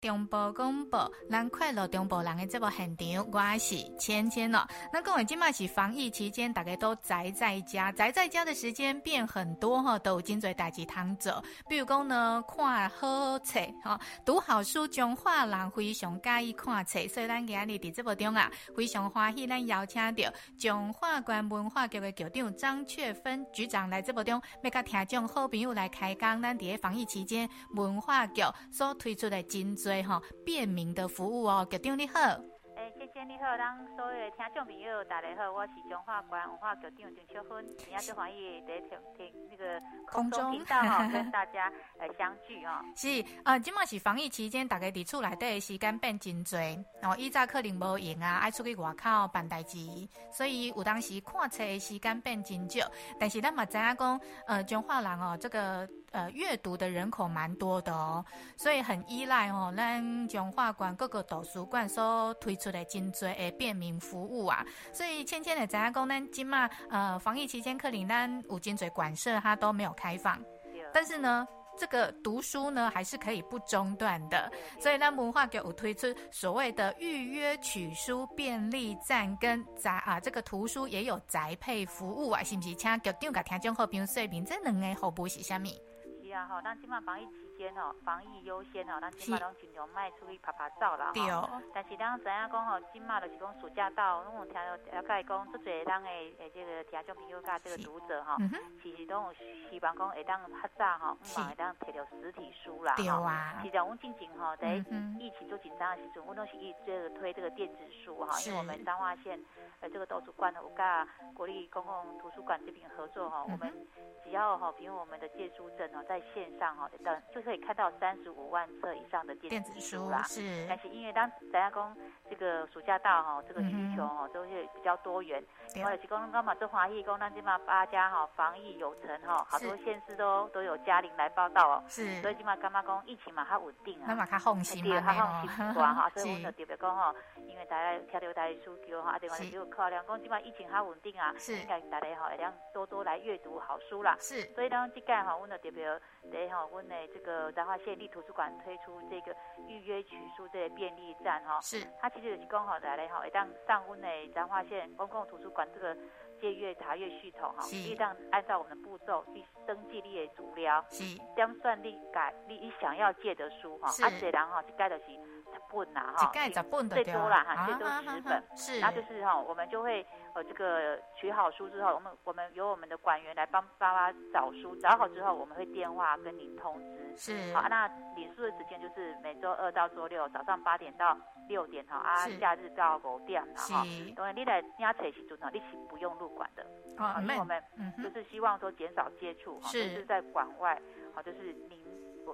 中部广播，咱快乐中部人的这部现场，我是芊芊哦。那各位今嘛是防疫期间，大家都宅在家，宅在家的时间变很多哈，都有真侪代志通做。比如讲呢，看好册哈，读好书，中华人非常介意看册，所以咱今日伫这部中啊，非常欢喜咱邀请到中华关文化局的局长张雀芬局长来这部中，要甲听众好朋友来开讲。咱伫防疫期间，文化局所推出的真多。对哈，便民的服务哦，局长你好。哎，姐姐你好，咱所有的听众朋友大家好，我是中华关文化局长张雀芬，今天欢迎在听听那个空中频道哈，跟大家呃相聚啊。是呃，今嘛是防疫期间，大家伫厝内底的时间变真多，然后以早可能无闲啊，爱出去外口办代志，所以有当时看册的时间变真少。但是咱嘛知影讲，呃，中华人哦，这个。呃，阅读的人口蛮多的哦，所以很依赖哦，咱中华馆各个图书馆所推出的真多诶便民服务啊。所以芊芊的知影讲，咱今嘛呃防疫期间，可能咱有真多馆舍它都没有开放，但是呢，这个读书呢还是可以不中断的。所以呢文化局有推出所谓的预约取书便利站跟宅啊，这个图书也有宅配服务啊，是不是？请局长甲听众好朋友说明这两个服务是虾米？啊，吼，咱今嘛防疫期间哦，防疫优先哦，咱今嘛拢尽量卖出去拍拍照啦。对哦。但是咱知影讲吼，今嘛就是讲暑假到，拢有听到了解讲，足侪咱的诶这个听众朋友甲这个读者哈，其实拢有希望讲会当较早吼，唔会当摕到实体书啦。对啊。其实阮进前吼，在疫情最紧张的时阵，阮拢是一这个推这个电子书哈，因为我们彰化县呃这个图书馆有甲国立公共图书馆这边合作哈，我们只要哈，比如我们的借书证哦，在线上哈，等就可以看到三十五万册以上的电子书啦。是，但是因为当大家讲这个暑假到哈，这个需求哈都是比较多元。我有提供刚嘛做华裔工，咱起码八家哈防疫有成哈，好多县市都都有嘉玲来报道哦。是，所以起码干嘛讲疫情嘛较稳定啊。那嘛较放心嘛，较放心多哈。所以我们就特别讲哈，因为大家听到大家需求哈，啊，另外就考量讲起码疫情较稳定啊，是应该大家哈，一定多多来阅读好书啦。是，所以当这个哈，我们特别。对哈，我们的这个彰化县立图书馆推出这个预约取书这个便利站哈，是。它其实是刚好来嘞哈，一旦上我们的彰化县公共图书馆这个借阅查阅系统哈，一旦按照我们的步骤去登记你的资料，是将算你改你你想要借的书哈，啊这然后去盖的是十本呐哈，最多了哈，最多十本，是，然后就是哈，我们就会。呃，这个取好书之后，我们我们由我们的馆员来帮爸爸找书，找好之后，我们会电话跟您通知。是。好，那领书的时间就是每周二到周六早上八点到六点哈，啊，假日到五点哈。是。因为你来领册时阵哈，你是不用入馆的。啊，因为我们就是希望说减少接触，哈，就是在馆外，好，就是您。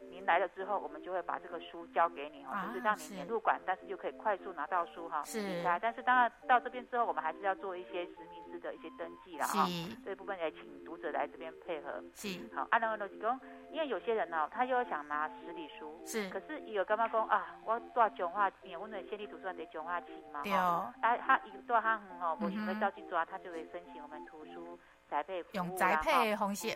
您来了之后，我们就会把这个书交给你哈，就是让您免入馆，但是就可以快速拿到书哈。是。来，但是当然到这边之后，我们还是要做一些实名制的一些登记了哈。是。这一部分也请读者来这边配合。是。好，按照逻辑讲，因为有些人呢，他又想拿实体书。是。可是有干嘛讲啊？我到彰化，因为我们县立图书馆在彰化区嘛。对哦。啊，他一到他很好，不行会照去抓，他就会申请我们图书宅配服务。用宅配方式。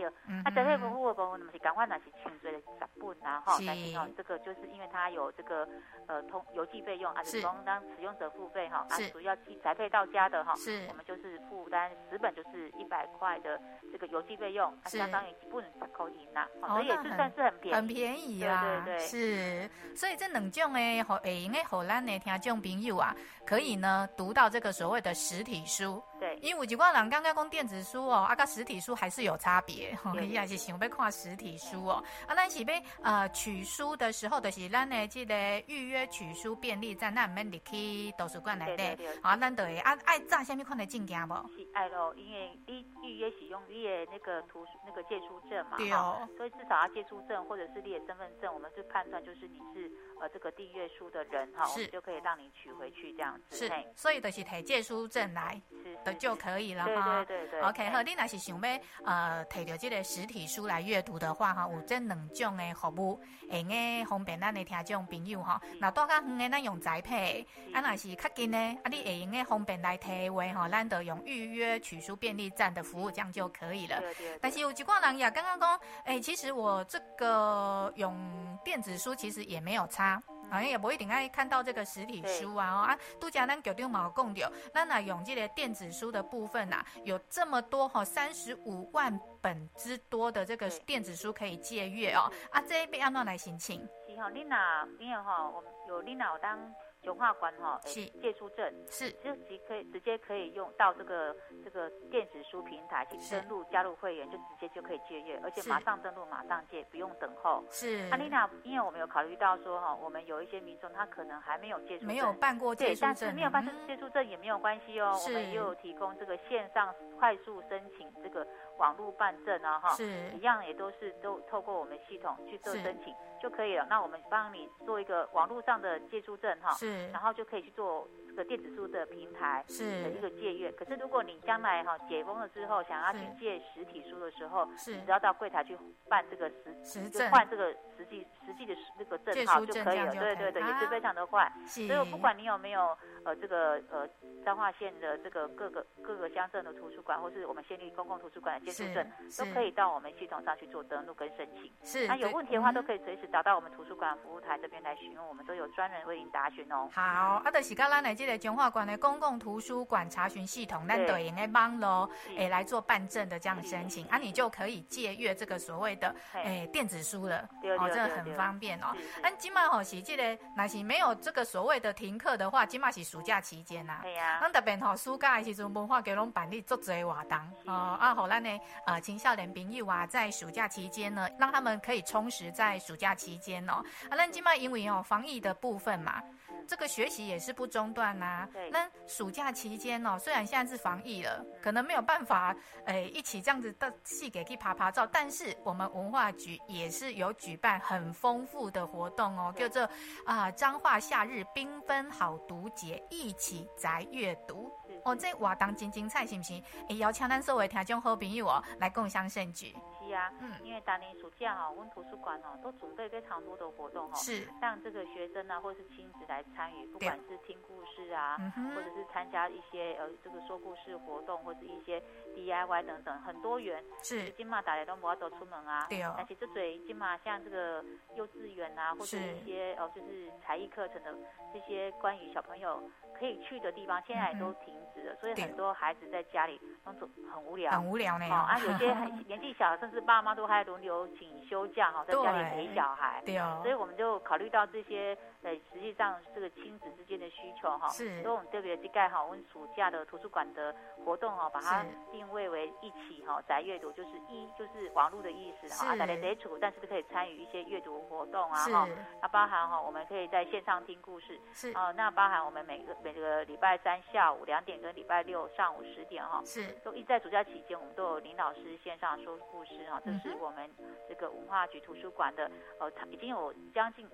对，啊，宅配服务的部分，那么是赶快拿去清追的十本啊，哈，但是哦，这个就是因为它有这个呃通邮寄费用，啊，是。供当使用者付费哈，啊，主要寄宅配到家的哈，是，我们就是负担十本就是一百块的这个邮寄费用，相当于一本十块银呐，所以也是算是很便宜，很便宜啊，对对对，是，所以这两种诶，好诶，应该好咱的听众朋友啊，可以呢读到这个所谓的实体书，对，因为有几挂人刚刚讲电子书哦，啊，跟实体书还是有差别。伊也是想要看实体书哦，啊，咱是要呃取书的时候，就是咱的这个预约取书便利站，咱唔免入去图书馆内底，啊，咱就会啊爱查什么款的证件无？是爱咯，因为你预约使用你的那个图那个借书证嘛，对哦，所以至少要借书证或者是你的身份证，我们是判断就是你是呃这个订阅书的人哈，是。就可以让你取回去这样子。是，所以就是提借书证来，是的就可以了哈。对对对对。OK，好，你若是想要呃提着这个实体书来阅读的话，哈，有这两种的服务，会用方便咱的听众朋友哈。那住较远的咱用宅配，啊，若是较近的，啊，你会用的方便来提话哈，咱就用预约取书便利站的服务，这样就可以了。对对对，但是有几挂人也刚刚讲，哎、欸，其实我这个用电子书其实也没有差。好像也不一定爱看到这个实体书啊！哦啊，杜家咱九点毛共掉，那那永记的电子书的部分呐、啊，有这么多哈，三十五万本之多的这个电子书可以借阅哦。啊，这一边按怎来申请？是哈，丽娜，因为哈，我们有丽娜我当。文化馆哈，是。借书证。是，就即可以直接可以用到这个这个电子书平台去登录加入会员，就直接就可以借阅，而且马上登录马上借，不用等候。是，阿丽娜，因为我们有考虑到说哈，我们有一些民众他可能还没有借书证，没有办过借书证，但是没有办借书证也没有关系哦，我们也有提供这个线上快速申请这个网络办证啊哈，是，一样也都是都透过我们系统去做申请。就可以了。那我们帮你做一个网络上的借书证哈，是，然后就可以去做这个电子书的平台是的一个借阅。可是如果你将来哈解封了之后，想要去借实体书的时候，是，只要到柜台去办这个实实证，换这个实际实际的那个证号就可以了。对对对，也是非常的快。所以不管你有没有呃这个呃彰化县的这个各个各个乡镇的图书馆，或是我们县立公共图书馆的借书证，都可以到我们系统上去做登录跟申请。是，那有问题的话都可以随时。找到我们图书馆服务台这边来询问，我们都有专人为您答询哦。好，啊，就是跟咱来这个彰化县的公共图书馆查询系统，咱对应该网络诶来做办证的这样申请，啊，你就可以借阅这个所谓的诶电子书了。哦，这个很方便哦。那今嘛吼是这个，那是没有这个所谓的停课的话，今嘛是暑假期间呐。对呀。那特别吼暑假的时阵，文化给拢办理足侪活动哦。啊，好，咱的呃青少年朋友啊，在暑假期间呢，让他们可以充实在暑假期间哦，啊，那今嘛因为哦防疫的部分嘛，这个学习也是不中断呐、啊。对。那暑假期间哦，虽然现在是防疫了，可能没有办法诶一起这样子到戏给去拍拍照，但是我们文化局也是有举办很丰富的活动哦，叫做啊彰化夏日缤纷好读节，一起在阅读。哦，这活动真精彩，是不是？诶，邀请咱所有听众好朋友哦来共享盛举。啊，嗯，因为当年暑假哈，我们图书馆哦都准备非常多的活动哈，是让这个学生啊或者是亲子来参与，不管是听故事啊，或者是参加一些呃这个说故事活动，或者一些 DIY 等等，很多元。是，今嘛大家都不要走出门啊，对哦。而且这嘴金马像这个幼稚园啊，或者一些哦就是才艺课程的这些关于小朋友可以去的地方，现在也都停止了，所以很多孩子在家里都很无聊，很无聊呢。啊，有些 年纪小甚至。爸妈都还轮流请休假哈，在家里陪小孩，对，对哦，所以我们就考虑到这些，呃，实际上这个亲子之间的需求哈，是，所以我们特别去盖好我们暑假的图书馆的活动哈，把它定位为一起哈宅阅读，就是一就是网络的意思哈，大家在处，但是可以参与一些阅读活动啊哈，那包含哈，我们可以在线上听故事，是，哦，那包含我们每个每个礼拜三下午两点跟礼拜六上午十点哈，是，都一在暑假期间，我们都有林老师线上说故事哈。这是我们这个文化局图书馆的，呃，已经有将近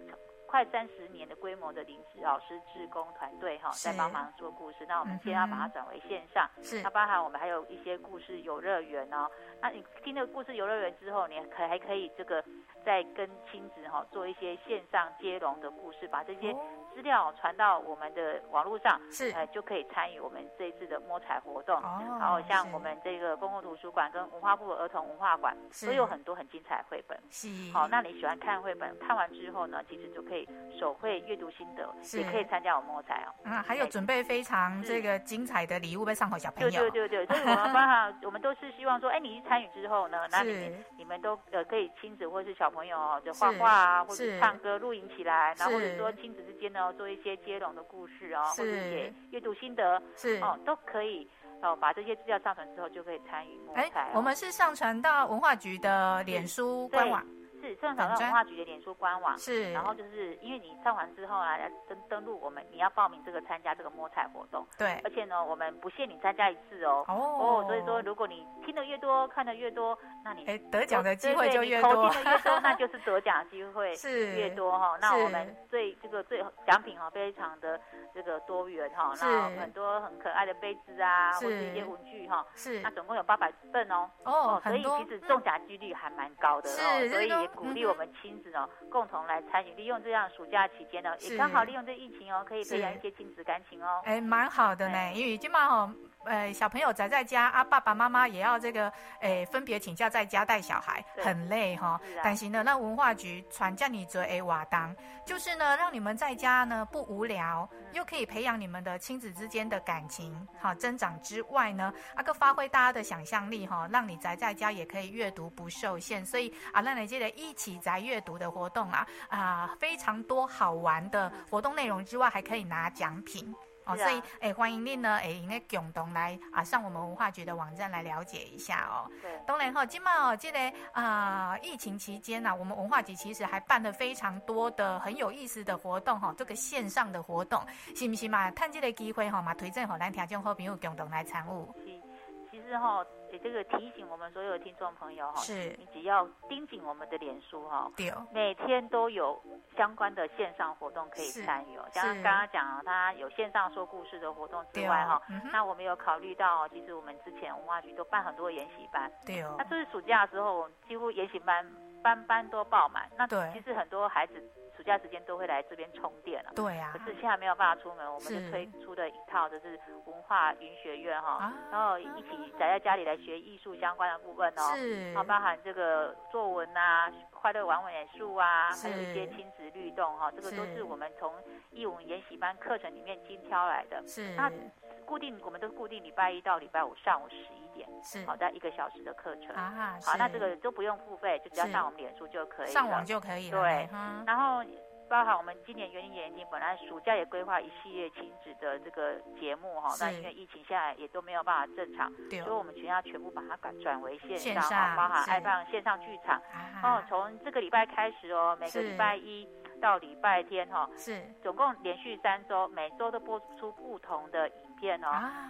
快三十年的规模的临时老师志工团队哈，在帮忙做故事。那我们现在要把它转为线上，是。它包含我们还有一些故事游乐园哦。那你听了故事游乐园之后，你可还可以这个再跟亲子哈做一些线上接龙的故事，把这些。资料传到我们的网络上，是呃就可以参与我们这一次的摸彩活动。哦，然后像我们这个公共图书馆跟文化部的儿童文化馆都有很多很精彩的绘本。是，好，那你喜欢看绘本，看完之后呢，其实就可以手绘阅读心得，也可以参加我们摸彩哦。啊，还有准备非常这个精彩的礼物被上好小朋友。对对对对，所以我们刚好我们都是希望说，哎，你一参与之后呢，那你们你们都呃可以亲子或是小朋友哦，就画画啊，或者唱歌录影起来，然后或者说亲子之间呢。做一些接龙的故事啊、哦，或者写阅读心得，是哦，都可以哦。把这些资料上传之后，就可以参与摸彩、哦。我们是上传到文化局的脸书官网。是上传到文化局的脸书官网，是，然后就是因为你上完之后啊，登登录我们，你要报名这个参加这个摸彩活动，对，而且呢，我们不限你参加一次哦，哦，哦，所以说如果你听得越多，看得越多，那你哎得奖的机会就越多，投进的越多，那就是得奖机会 是越多哈。那我们最这个最奖品哦，非常的这个多元哈，那很多很可爱的杯子啊，或者一些文具哈，是那总共有八百份哦哦，所以其实中奖几率还蛮高的哦，所以也鼓励我们亲子哦共同来参与，利用这样暑假期间呢，也刚好利用这疫情哦，可以培养一些亲子感情哦。哎，蛮好的呢，因为今嘛哈。呃，小朋友宅在家啊，爸爸妈妈也要这个，诶，分别请假在家带小孩，很累哈。但是呢，那文化局传叫你做诶瓦当，就是呢，让你们在家呢不无聊，又可以培养你们的亲子之间的感情，好增长之外呢，啊个发挥大家的想象力哈，让你宅在家也可以阅读不受限。所以啊，让你记得一起宅阅读的活动啊啊，非常多好玩的活动内容之外，还可以拿奖品。哦，啊、所以哎、欸，欢迎您呢，哎，应该共同来啊，上我们文化局的网站来了解一下哦。对，当然哈，今嘛哦，这个啊，疫情期间呢、啊，我们文化局其实还办了非常多的很有意思的活动哈，这个线上的活动，是不是嘛？趁这个机会哈，嘛推荐给咱听众好朋友共同来参与。是，其实哈。这个提醒我们所有的听众朋友哈，是你只要盯紧我们的脸书哈，每天都有相关的线上活动可以参与哦。像刚刚讲啊，他有线上说故事的活动之外哈，嗯、那我们有考虑到，其实我们之前文化局都办很多研习班，对哦。那就是暑假的时候，几乎研习班班班都爆满。那其实很多孩子。暑假时间都会来这边充电了，对呀、啊。可是现在没有办法出门，我们就推出的一套就是文化云学院哈，啊、然后一起宅在家里来学艺术相关的部分哦，是，包含这个作文啊、快乐玩美术啊，是。还有一些亲子律动哈，这个都是。我们从艺文研习班课程里面精挑来的。是，那固定我们都固定礼拜一到礼拜五上午十一点，是，好在一个小时的课程。啊，好，那这个都不用付费，就只要上我们脸书就可以了，上网就可以了。对，然后。包含我们今年园艺园丁本来暑假也规划一系列亲子的这个节目哈，那因为疫情下来也都没有办法正常，所以我们全家全部把它改转为线上哈，包含爱放线上剧场。哦，从这个礼拜开始哦，每个礼拜一到礼拜天哈，是。总共连续三周，每周都播出不同的影片哦，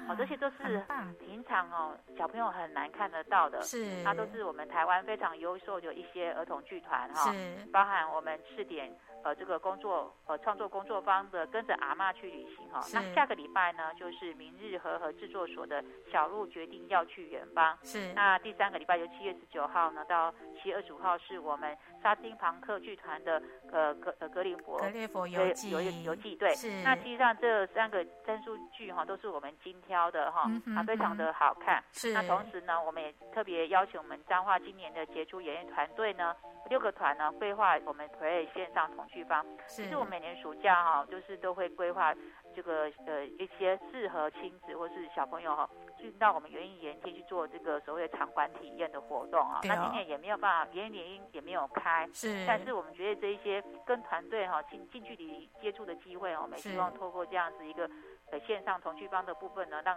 哦，这些都是平常哦小朋友很难看得到的，是，它都是我们台湾非常优秀的一些儿童剧团哈，包含我们试点。呃，这个工作呃创作工作坊的跟着阿嬷去旅行哈，是那下个礼拜呢，就是明日和和制作所的小鹿决定要去远方。是，那第三个礼拜由七月十九号呢到七月二十五号是我们沙丁庞克剧团的呃格呃格林伯格列佛游记游游记对。是，那实际上这三个真书剧哈都是我们精挑的哈，嗯、哼啊非常的好看。是，那同时呢，我们也特别邀请我们彰化今年的杰出演员团队呢。六个团呢，规划我们 Play 线上同趣方。其实我每年暑假哈，就是都会规划这个呃一些适合亲子或是小朋友哈，去到我们园艺园区去做这个所谓的场馆体验的活动啊。哦、那今年也没有办法，园艺园也没有开。是。但是我们觉得这一些跟团队哈近近距离接触的机会哦，我们希望透过这样子一个。呃，线上童趣帮的部分呢，让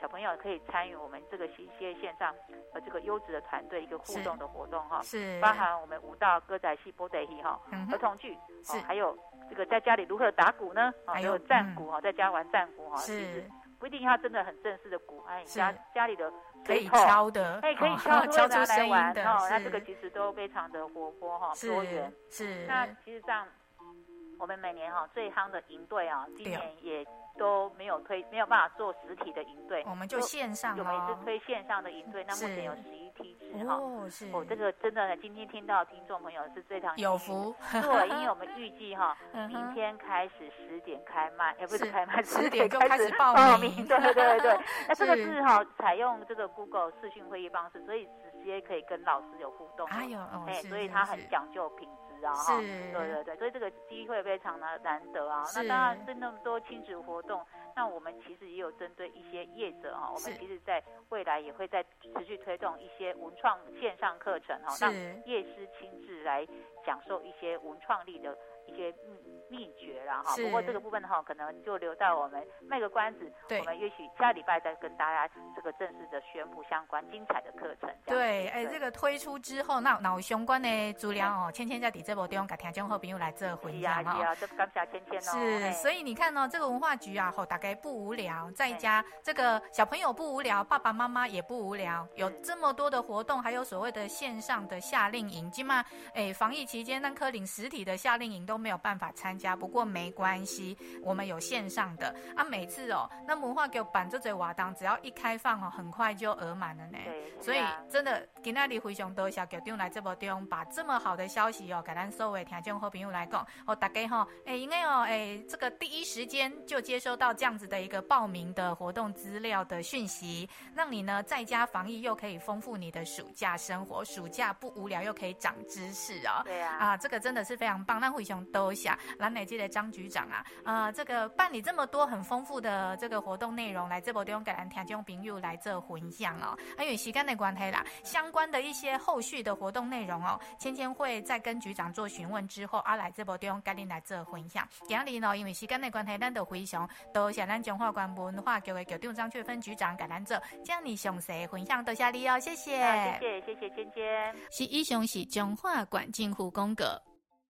小朋友可以参与我们这个一些线上呃这个优质的团队一个互动的活动哈，是，包含我们舞蹈、歌仔戏、波德戏哈，儿童剧，是，还有这个在家里如何打鼓呢？还有战鼓哈，在家玩战鼓哈，是，不一定要真的很正式的鼓，哎，家家里的可以敲的，哎，可以敲 敲出声音的，那这个其实都非常的活泼哈，多元，是，那其实上我们每年哈最夯的营队啊，今年也。都没有推，没有办法做实体的营队，我们就线上，我们也是推线上的营队。那目前有十一梯次哈，哦，是，哦，这个真的，今天听到听众朋友是非常有福，对，因为我们预计哈，明天开始十点开卖，也不是开卖，十点就开始报名，对对对对。那这个是哈，采用这个 Google 视讯会议方式，所以直接可以跟老师有互动，哎呦，哎，所以他很讲究品质。是，对对对，所以这个机会非常的难得啊。那当然是那么多亲子活动，那我们其实也有针对一些业者哈，是我们其实在未来也会在持续推动一些文创线上课程哈，是。让业师亲自来讲授一些文创力的一些秘诀了哈。不过这个部分的话，可能就留到我们卖个关子，我们也许下礼拜再跟大家这个正式的宣布相关精彩的课程。对，哎，这个推出之后，那那有相关的资料哦，芊芊在底这部中给听众好朋友来做分享啊。是啊，这感谢芊芊哦。是，所以你看呢，这个文化局啊，吼，大概不无聊，在家这个小朋友不无聊，爸爸妈妈也不无聊，有这么多的活动，还有所谓的线上的夏令营，今嘛，哎，防疫期间那科领实体的夏令营都没有办法参加，不过没关系，我们有线上的啊，每次哦，那文化给我办这嘴瓦当，只要一开放哦，很快就额满了呢。所以真的今天你非常多谢局长来这部中，把这么好的消息哦，给咱所有听众好朋友来讲，哦，大家哈，哎，因为哦，哎，这个第一时间就接收到这样子的一个报名的活动资料的讯息，让你呢在家防疫又可以丰富你的暑假生活，暑假不无聊又可以长知识哦。对啊，啊，这个真的是非常棒。那非常多谢兰美记的张局长啊，啊，这个办理这么多很丰富的这个活动内容，来这部中给咱听众朋友来做分享哦。因为时间的关系啦，相关的一些后续的活动内容哦，芊芊会再跟局长做询问之后，啊，来这部中跟您来做分享。今日呢，因为时间的关系，咱就非常多谢咱中华关文化局的局长张翠芬局长给咱做这样的详细分享，多谢你哦，谢谢，谢谢谢谢芊芊。是以上是中华关政府广告。